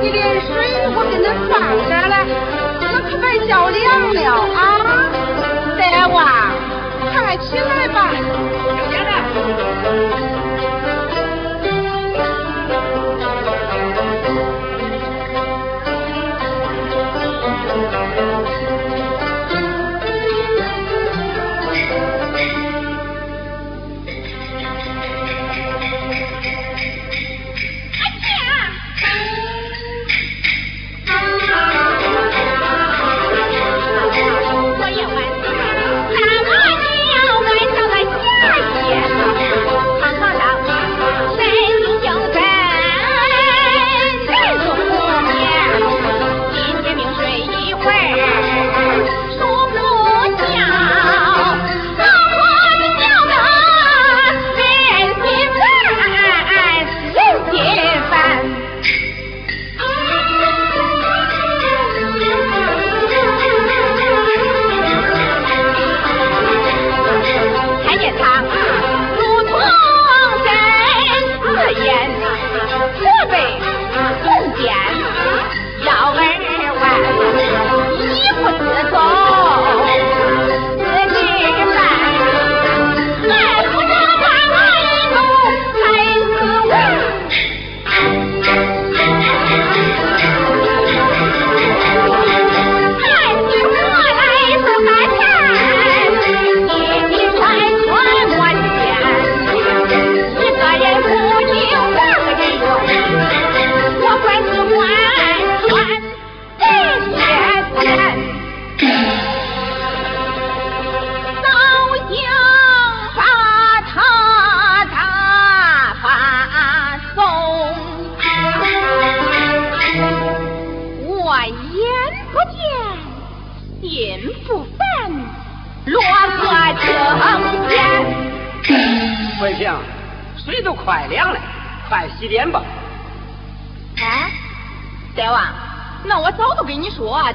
了，你连水我给恁放这儿了，那可别叫凉了啊！大娃，快起来吧。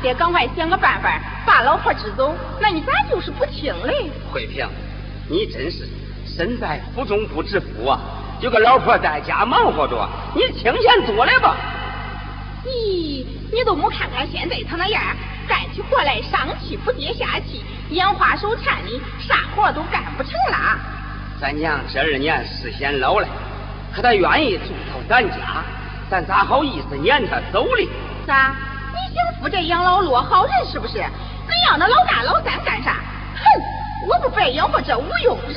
得赶快想个办法把老婆支走，那你咋就是不听嘞？慧萍，你真是身在福中不知福啊！有个老婆在家忙活着，你清闲多了吧？咦，你都没看看现在他那样，干起活来上气不接下气，眼花手颤的，啥活都干不成了。咱娘这二年是显老了，可她愿意住到咱家，咱咋好意思撵她走哩？咋？想扶这养老落好人是不是？你要那老大老三干啥？哼！我不白养活这无用人。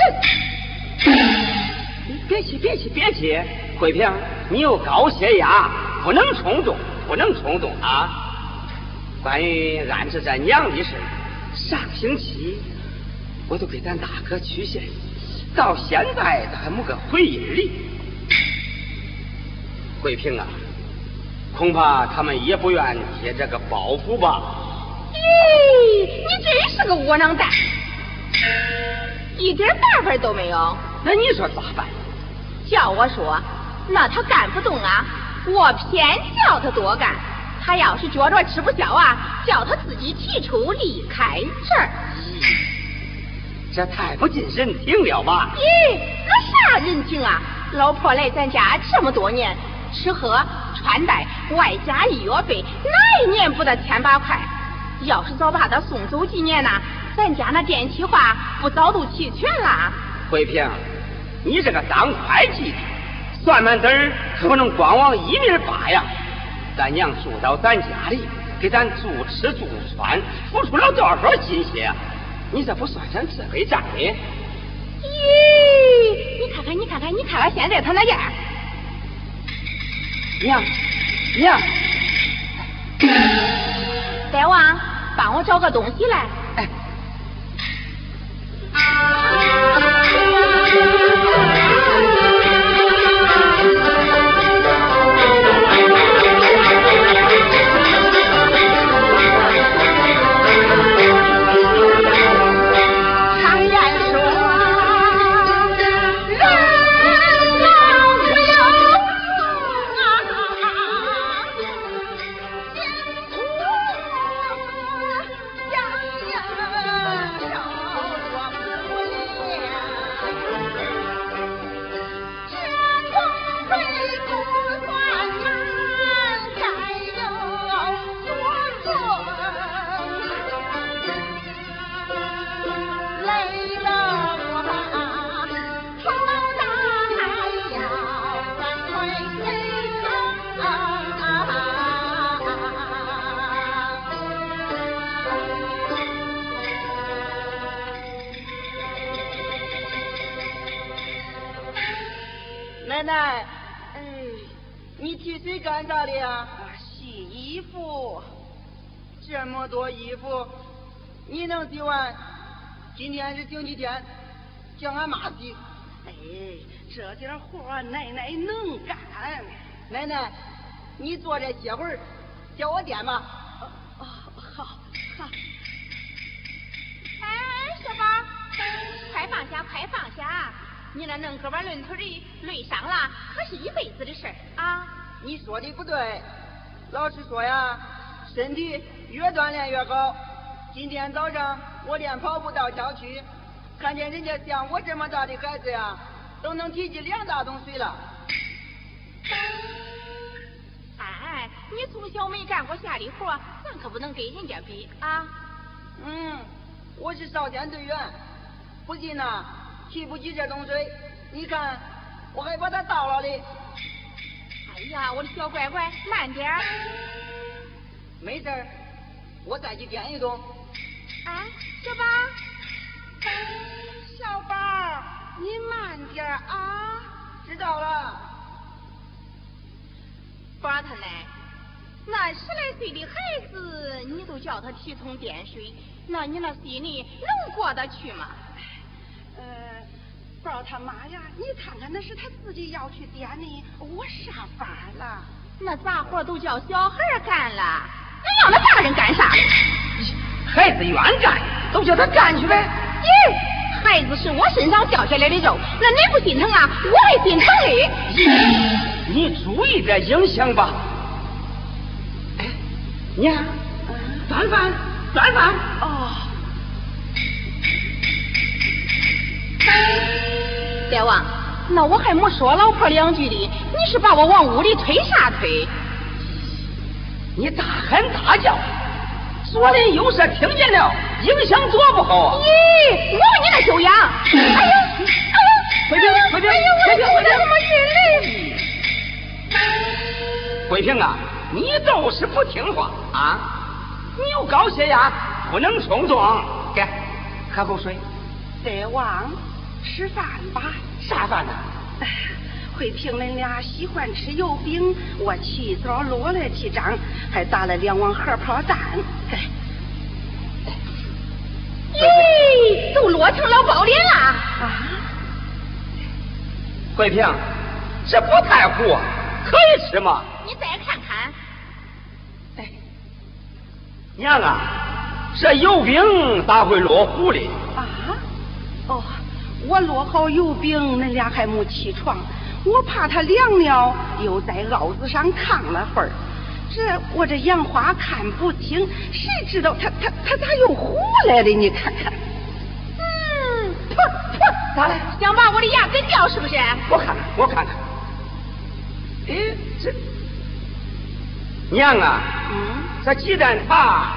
别气别气别气，慧萍，你有高血压，不能冲动，不能冲动啊！关于安置咱娘的事，上星期我都给咱大哥取信，到现在他还没个回音哩。慧萍啊！恐怕他们也不愿接这个包袱吧？咦，你真是个窝囊蛋，一点办法都没有。那你说咋办？叫我说，那他干不动啊，我偏叫他多干。他要是觉着吃不消啊，叫他自己提出离开这儿。这太不近人情了吧？咦，那啥人情啊？老婆来咱家这么多年，吃喝。穿戴外加医药费，哪一年不得千把块？要是早把他送走几年呢，咱家那电气化不早都齐全了？慧萍，你这个当会计的，算盘子儿可不能光往一面扒呀！咱娘住到咱家里，给咱住吃住穿，付出了多少心血？你这不算上这笔账的？咦，你看看，你看看，你看看现在他那样。娘，娘，大王，帮我找个东西来。哎。洗水干啥的呀？洗衣服。这么多衣服，你能洗完？今天是星期天，叫俺妈洗。哎，这点活奶奶能干。奶奶，你坐这歇会儿，叫我点吧。哦，好，好。哎，小宝，快放下，快放下！你那能胳膊抡腿的累伤了，可是一辈子的事儿啊！你说的不对，老实说呀，身体越锻炼越好。今天早上我练跑步到郊区，看见人家像我这么大的孩子呀，都能提起两大桶水了。哎，你从小没干过下力活，咱可不能跟人家比啊。嗯，我是少先队员，不信呐，提不起这桶水。你看，我还把它倒了哩。哎呀，我的小乖乖，慢点儿。没事儿，我再去掂一桶。啊，小宝，小宝，你慢点啊。知道了。宝他奶，那十来岁的孩子，你都叫他提桶掂水，那你那心里能过得去吗？呃，宝他妈呀，你看看，那是他自己要去点的，我啥法了？那杂活都叫小孩干了，你要那大人干啥？孩子愿干，都叫他干去呗。咦，孩子是我身上掉下来的肉，那你不心疼啊？我也心疼嘞。你注意点影响吧。哎，娘，端饭，端饭。哦。大王，那我还没说老婆两句的，你是把我往屋里推啥推？你大喊大叫，左邻右舍听见了，影响多不好啊！咦，我问你那修养？哎呦，哎呦，桂平，桂平，哎呦，回平，回平，怎么心里？桂平啊，你就是不听话啊！你有高血压，不能冲动。给，喝口水。大王，吃饭吧。啥饭呢？慧平恁俩喜欢吃油饼，我起早落了几张，还打了两碗荷包蛋。咦，都落成了包脸了啊！慧平，这不太糊，可以吃吗？你再看看。哎，娘啊，这油饼咋会落糊哩？啊？哦，我落好油饼，恁俩还没起床，我怕它凉了，又在鏊子上炕了会儿。这我这杨花看不清，谁知道它它它咋又糊来的？你看看。嗯，噗噗，咋了？想把我的牙根掉是不是？我看看，我看看。哎，这娘啊，嗯，这鸡蛋茶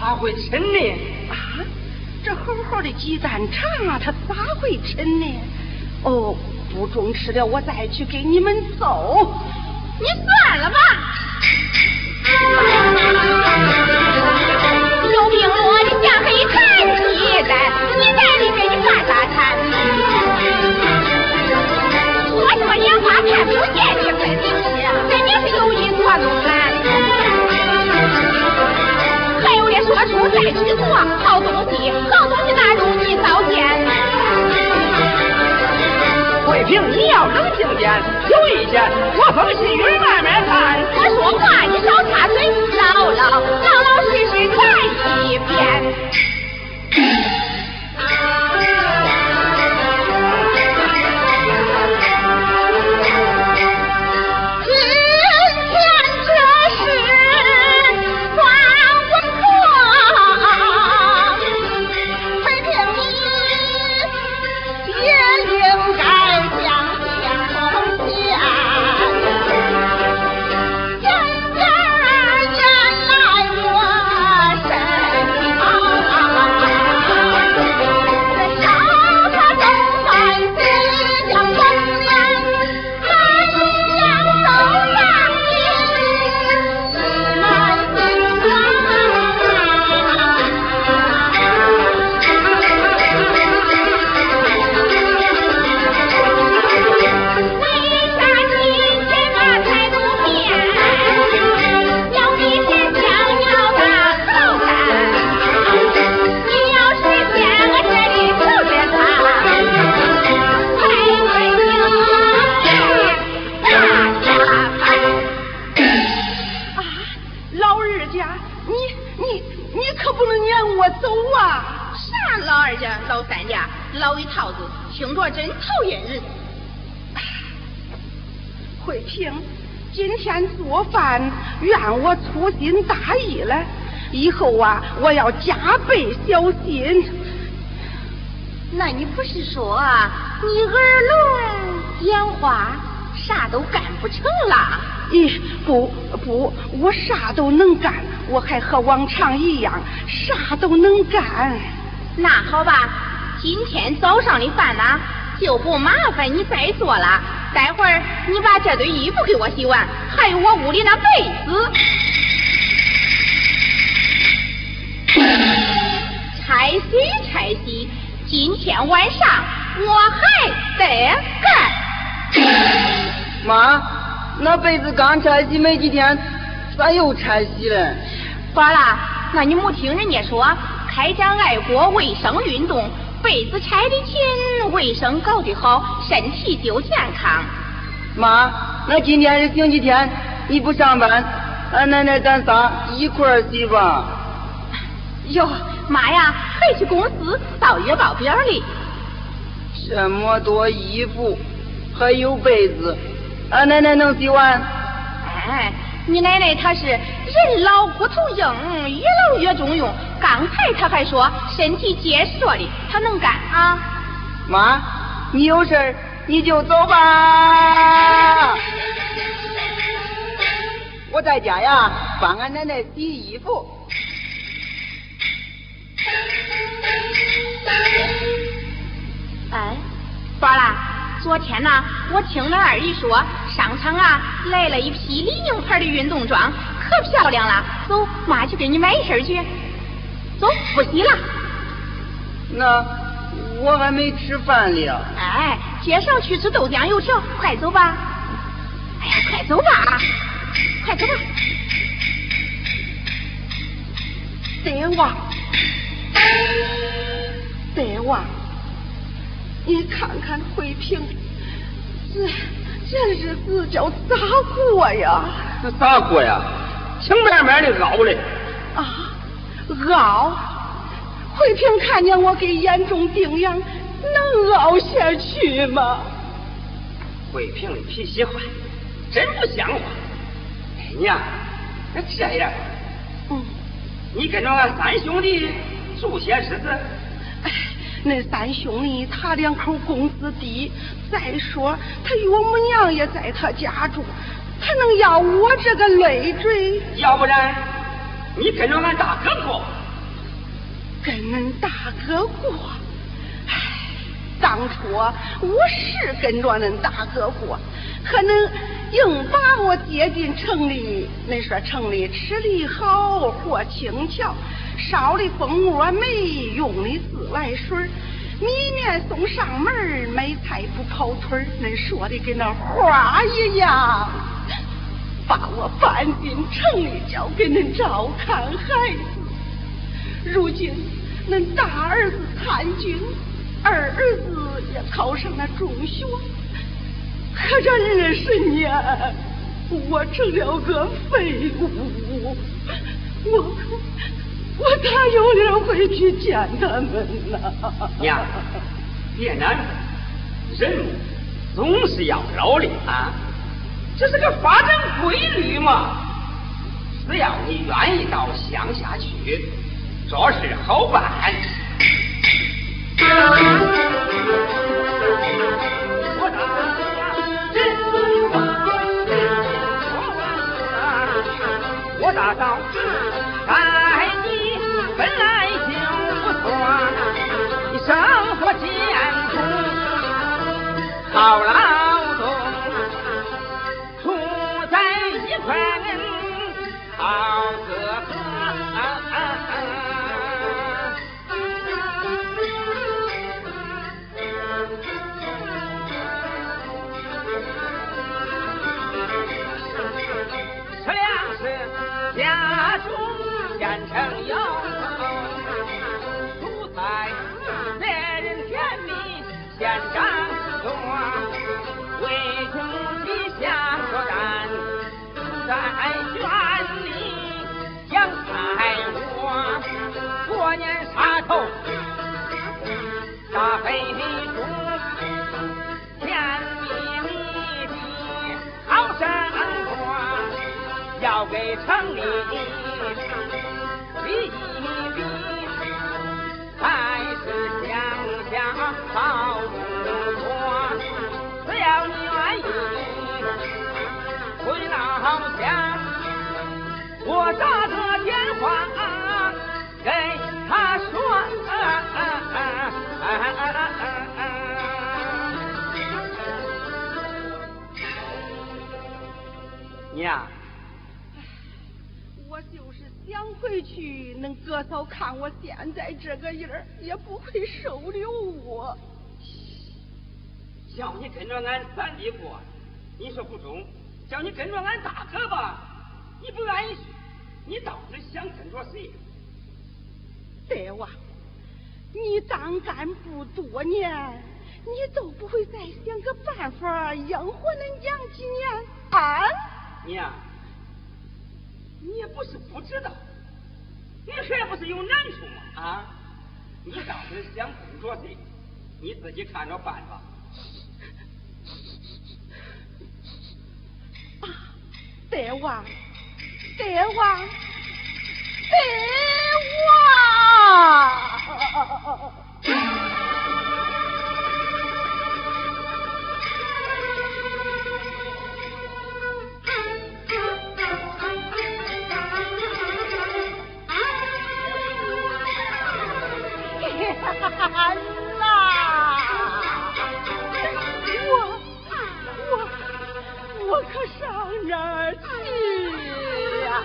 咋会沉呢？啊，这好好的鸡蛋茶，它咋会沉呢？哦，不中吃了，我再去给你们揍。你算了吧。油饼落的像黑炭鸡蛋，你在里面你干啥馋？说什么烟花看不见去，肯定是，肯定是有意作弄咱。还有的说出再去做，好东西，要冷静点，有意见，我风细雨慢慢看。我说话你少插嘴，老老老老实实看一遍。我要加倍小心。那你不是说你耳聋眼花，啥都干不成了？咦，不不，我啥都能干，我还和往常一样，啥都能干。那好吧，今天早上的饭呢，就不麻烦你再做了。待会儿你把这堆衣服给我洗完，还有我屋里那被子，拆洗拆洗。今天晚上我还得干。妈，那被子刚拆洗没几天，咋又拆洗了？罢了，那你没听人家说，开展爱国卫生运动，被子拆的勤，卫生搞得好，身体就健康。妈，那今天是星期天，你不上班，俺奶奶咱仨一块儿洗吧。哟。妈呀，还去公司到月报表里。这么多衣服，还有被子，俺奶奶能洗完？哎，你奶奶她是人老骨头硬，越老越中用。刚才她还说身体结实的，她能干啊？妈，你有事你就走吧。我在家呀，帮俺奶奶洗衣服。哎，宝啦，昨天呢，我听俺二姨说，商场啊来了一批李宁牌的运动装，可漂亮了。走，妈去给你买一身去。走，不洗了。那我还没吃饭呢。哎，街上去吃豆浆油条，快走吧。哎呀，快走吧，快走吧。爹娃，爹娃。你看看慧萍，这这日子叫咋过呀？这咋过呀？情慢慢的熬嘞。啊，熬！慧萍看见我给严重顶阳，能熬下去吗？慧萍的脾气坏，真不像话。哎娘，那这样，嗯，你跟着俺三兄弟住些日子。那三兄弟他两口工资低，再说他岳母娘也在他家住，他能要我这个累赘？要不然你跟着俺大哥过。跟恁大哥过？唉，当初我是跟着恁大哥过，可能硬把我接进城里。恁说城里吃的好，活轻巧。烧的蜂窝煤，用的自来水，米面送上门，买菜不跑腿恁说的跟那花一样，把我搬进城里，交给恁照看孩子。如今恁大儿子参军，二儿子也考上了中学，可这二十年，我成了个废物，我可。我咋有脸回去见他们呢？娘，别难过，人总是要老的啊，这是个发展规律嘛。只要你愿意到乡下去，这事好办。我打我打扫。好了。在圈里养大我，过年杀头，打黑猪，添地里的好生活，要给城里比一比，还是乡下好。我打个电话给他说。娘，我就是想回去，能哥嫂看我现在这个样儿，也不会收留我。叫你跟着俺三弟过，你说不中；叫你跟着俺大哥吧，你不愿意去。你到底想跟着谁？大王，你当干部多年，你都不会再想个办法养活恁娘几年啊？娘，你也不是不知道，你还不是有难处吗？啊，你到底想跟着谁？你自己看着办吧。啊，大王，大王，大王。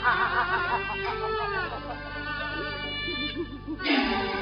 啊啊啊啊啊啊啊啊